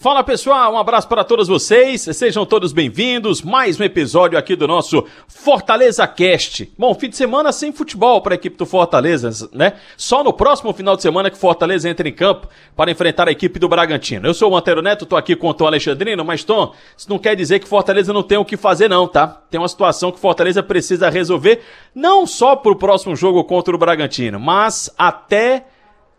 Fala pessoal, um abraço para todos vocês, sejam todos bem-vindos. Mais um episódio aqui do nosso Fortaleza Cast. Bom, fim de semana sem futebol para a equipe do Fortaleza, né? Só no próximo final de semana que Fortaleza entra em campo para enfrentar a equipe do Bragantino. Eu sou o Antero Neto, tô aqui com o Tom Alexandrino, mas Tom, isso não quer dizer que Fortaleza não tem o que fazer não, tá? Tem uma situação que Fortaleza precisa resolver, não só para o próximo jogo contra o Bragantino, mas até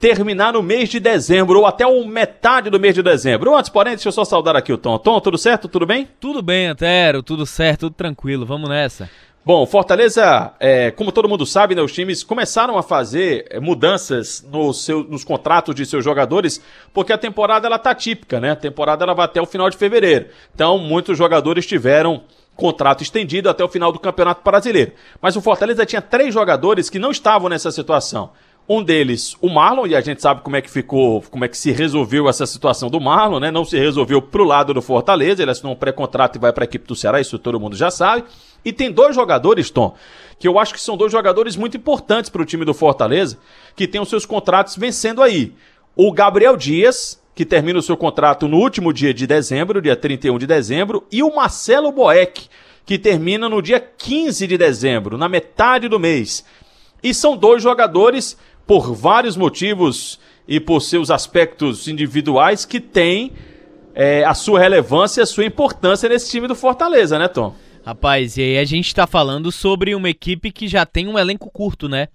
terminar no mês de dezembro, ou até o metade do mês de dezembro. Antes, porém, deixa eu só saudar aqui o Tom. Tom, tudo certo? Tudo bem? Tudo bem, Antero, tudo certo, tudo tranquilo, vamos nessa. Bom, Fortaleza, é, como todo mundo sabe, né, os times começaram a fazer é, mudanças no seu, nos contratos de seus jogadores, porque a temporada ela tá típica, né? A temporada ela vai até o final de fevereiro. Então, muitos jogadores tiveram contrato estendido até o final do Campeonato Brasileiro. Mas o Fortaleza tinha três jogadores que não estavam nessa situação. Um deles, o Marlon, e a gente sabe como é que ficou, como é que se resolveu essa situação do Marlon, né? Não se resolveu pro lado do Fortaleza, ele assinou um pré-contrato e vai para a equipe do Ceará, isso todo mundo já sabe. E tem dois jogadores, Tom, que eu acho que são dois jogadores muito importantes para o time do Fortaleza, que tem os seus contratos vencendo aí. O Gabriel Dias, que termina o seu contrato no último dia de dezembro, dia 31 de dezembro, e o Marcelo Boeck, que termina no dia 15 de dezembro, na metade do mês. E são dois jogadores por vários motivos e por seus aspectos individuais que tem é, a sua relevância e a sua importância nesse time do Fortaleza, né, Tom? Rapaz, e aí a gente tá falando sobre uma equipe que já tem um elenco curto, né?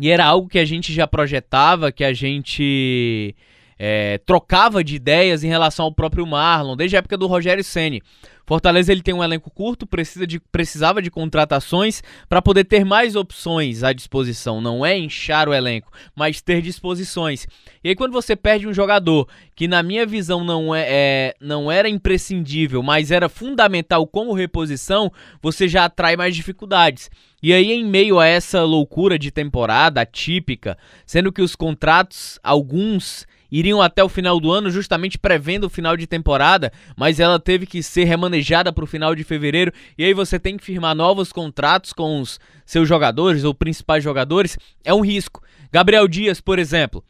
E era algo que a gente já projetava, que a gente é, trocava de ideias em relação ao próprio Marlon, desde a época do Rogério Ceni. Fortaleza ele tem um elenco curto, precisa de, precisava de contratações para poder ter mais opções à disposição. Não é inchar o elenco, mas ter disposições. E aí quando você perde um jogador que na minha visão não, é, é não era imprescindível, mas era fundamental como reposição, você já atrai mais dificuldades. E aí, em meio a essa loucura de temporada atípica, sendo que os contratos, alguns iriam até o final do ano, justamente prevendo o final de temporada, mas ela teve que ser remanejada para o final de fevereiro. E aí você tem que firmar novos contratos com os seus jogadores ou principais jogadores. É um risco. Gabriel Dias, por exemplo.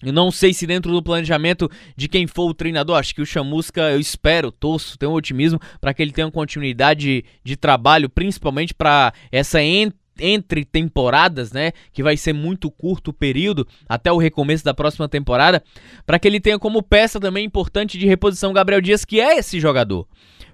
Eu não sei se dentro do planejamento de quem for o treinador, acho que o Chamusca, eu espero, torço, tenho um otimismo para que ele tenha continuidade de, trabalho, principalmente para essa entrada entre temporadas, né, que vai ser muito curto o período até o recomeço da próxima temporada, para que ele tenha como peça também importante de reposição Gabriel Dias, que é esse jogador.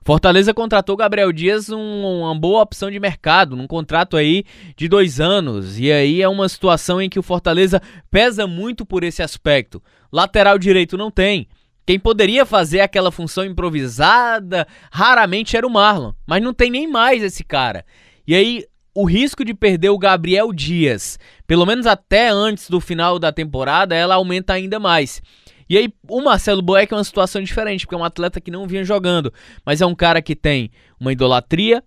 Fortaleza contratou Gabriel Dias um, uma boa opção de mercado, num contrato aí de dois anos. E aí é uma situação em que o Fortaleza pesa muito por esse aspecto. Lateral direito não tem. Quem poderia fazer aquela função improvisada raramente era o Marlon, mas não tem nem mais esse cara. E aí o risco de perder o Gabriel Dias, pelo menos até antes do final da temporada, ela aumenta ainda mais. E aí, o Marcelo Boeck é uma situação diferente, porque é um atleta que não vinha jogando, mas é um cara que tem uma idolatria,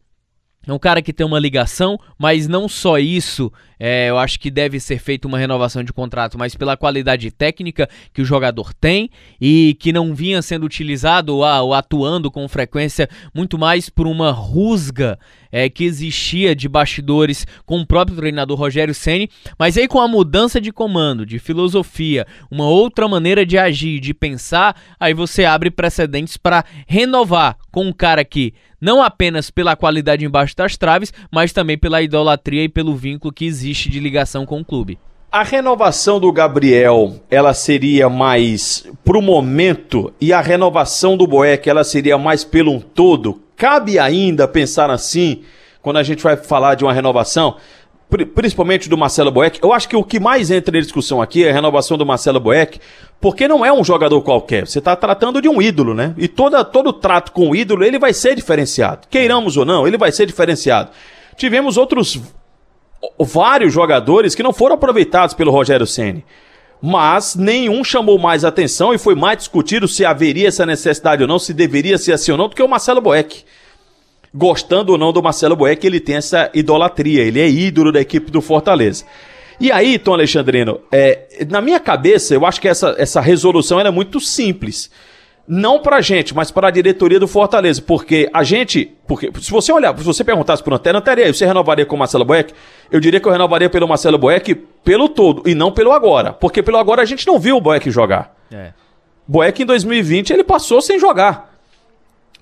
é um cara que tem uma ligação, mas não só isso, é, eu acho que deve ser feita uma renovação de contrato, mas pela qualidade técnica que o jogador tem e que não vinha sendo utilizado ou atuando com frequência, muito mais por uma rusga é, que existia de bastidores com o próprio treinador Rogério Ceni, mas aí com a mudança de comando, de filosofia, uma outra maneira de agir, de pensar, aí você abre precedentes para renovar com um cara que não apenas pela qualidade embaixo das traves, mas também pela idolatria e pelo vínculo que existe de ligação com o clube. A renovação do Gabriel, ela seria mais pro momento e a renovação do Boeck, ela seria mais pelo um todo? Cabe ainda pensar assim, quando a gente vai falar de uma renovação? principalmente do Marcelo Boeck. Eu acho que o que mais entra em discussão aqui é a renovação do Marcelo Boeck, porque não é um jogador qualquer. Você está tratando de um ídolo, né? E toda, todo trato com o ídolo, ele vai ser diferenciado. Queiramos ou não, ele vai ser diferenciado. Tivemos outros vários jogadores que não foram aproveitados pelo Rogério Ceni. Mas nenhum chamou mais atenção e foi mais discutido se haveria essa necessidade ou não, se deveria ser assim ou não, do que o Marcelo Boeck gostando ou não do Marcelo Boeck, ele tem essa idolatria, ele é ídolo da equipe do Fortaleza. E aí, Tom Alexandrino, é, na minha cabeça, eu acho que essa, essa resolução era muito simples. Não pra gente, mas para a diretoria do Fortaleza, porque a gente, porque se você olhar, se você perguntasse pro Antero, Antero, você renovaria com o Marcelo Boeck? Eu diria que eu renovaria pelo Marcelo Boeck pelo todo e não pelo agora, porque pelo agora a gente não viu o Boeck jogar. É. Boeck em 2020 ele passou sem jogar.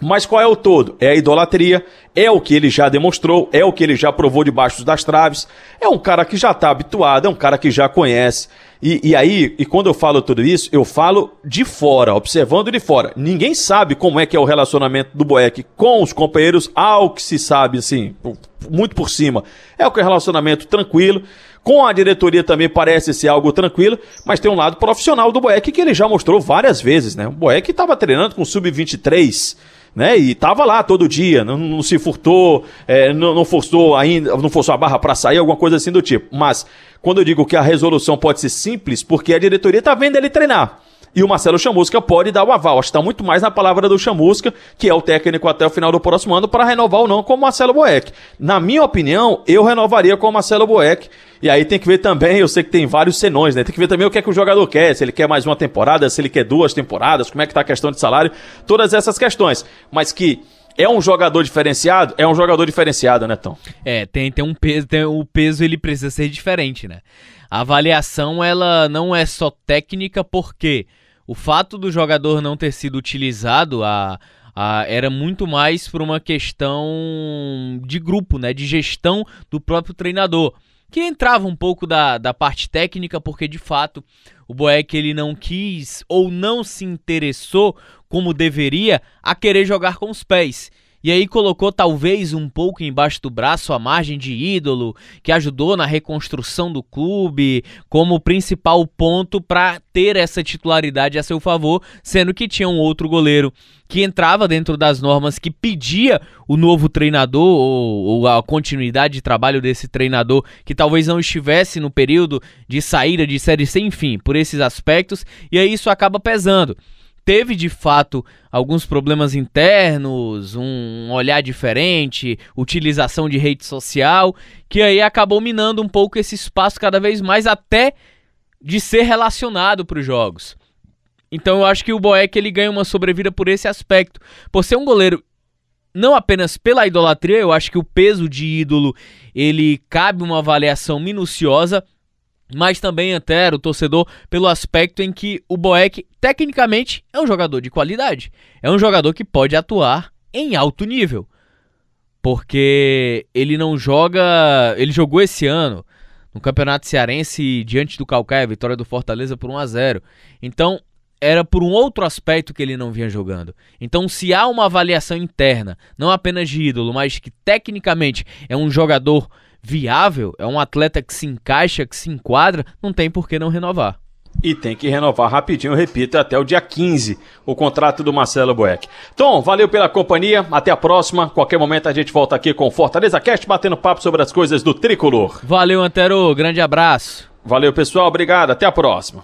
Mas qual é o todo? É a idolatria, é o que ele já demonstrou, é o que ele já provou debaixo das traves. É um cara que já está habituado, é um cara que já conhece. E, e, aí, e quando eu falo tudo isso, eu falo de fora, observando de fora. Ninguém sabe como é que é o relacionamento do Boeck com os companheiros, ao que se sabe, assim, muito por cima. É o que é relacionamento tranquilo. Com a diretoria também parece ser algo tranquilo, mas tem um lado profissional do Boeck que ele já mostrou várias vezes, né? O Boeck estava treinando com o Sub-23 né? E tava lá todo dia, não, não se furtou, é, não, não, forçou ainda, não forçou a barra para sair, alguma coisa assim do tipo. Mas quando eu digo que a resolução pode ser simples, porque a diretoria tá vendo ele treinar. E o Marcelo Chamusca pode dar o aval. Acho que está muito mais na palavra do Chamusca, que é o técnico até o final do próximo ano, para renovar ou não com o Marcelo Boeck. Na minha opinião, eu renovaria com o Marcelo Boeck. E aí tem que ver também, eu sei que tem vários senões, né? Tem que ver também o que é que o jogador quer, se ele quer mais uma temporada, se ele quer duas temporadas, como é que tá a questão de salário, todas essas questões. Mas que é um jogador diferenciado? É um jogador diferenciado, né, Tom? É, tem, tem um peso, tem, o peso ele precisa ser diferente, né? A avaliação, ela não é só técnica, porque o fato do jogador não ter sido utilizado a, a, era muito mais por uma questão de grupo, né, de gestão do próprio treinador, que entrava um pouco da, da parte técnica, porque de fato o Boeck ele não quis ou não se interessou como deveria a querer jogar com os pés. E aí colocou talvez um pouco embaixo do braço a margem de ídolo, que ajudou na reconstrução do clube, como principal ponto para ter essa titularidade a seu favor, sendo que tinha um outro goleiro que entrava dentro das normas que pedia o novo treinador ou, ou, a continuidade de trabalho desse treinador que talvez não estivesse no período de saída de série C, enfim, por esses aspectos, e aí isso acaba pesando teve de fato alguns problemas internos, um olhar diferente, utilização de rede social, que aí acabou minando um pouco esse espaço cada vez mais até de ser relacionado para os jogos. Então eu acho que o Boeck ele ganha uma sobrevida por esse aspecto, por ser um goleiro não apenas pela idolatria, eu acho que o peso de ídolo ele cabe uma avaliação minuciosa mas também antero o torcedor pelo aspecto em que o Boeck tecnicamente é um jogador de qualidade, é um jogador que pode atuar em alto nível. Porque ele não joga, ele jogou esse ano no Campeonato Cearense diante do Calcaia, vitória do Fortaleza por 1 a 0. Então, era por um outro aspecto que ele não vinha jogando. Então, se há uma avaliação interna, não apenas de ídolo, mas que tecnicamente é um jogador viável, é um atleta que se encaixa, que se enquadra, não tem por que não renovar. E tem que renovar rapidinho, repito, até o dia 15, o contrato do Marcelo Boeck. Tom, valeu pela companhia, até a próxima. Qualquer momento a gente volta aqui com Fortaleza Cast, batendo papo sobre as coisas do tricolor. Valeu, Antero, grande abraço. Valeu, pessoal, obrigado, até a próxima.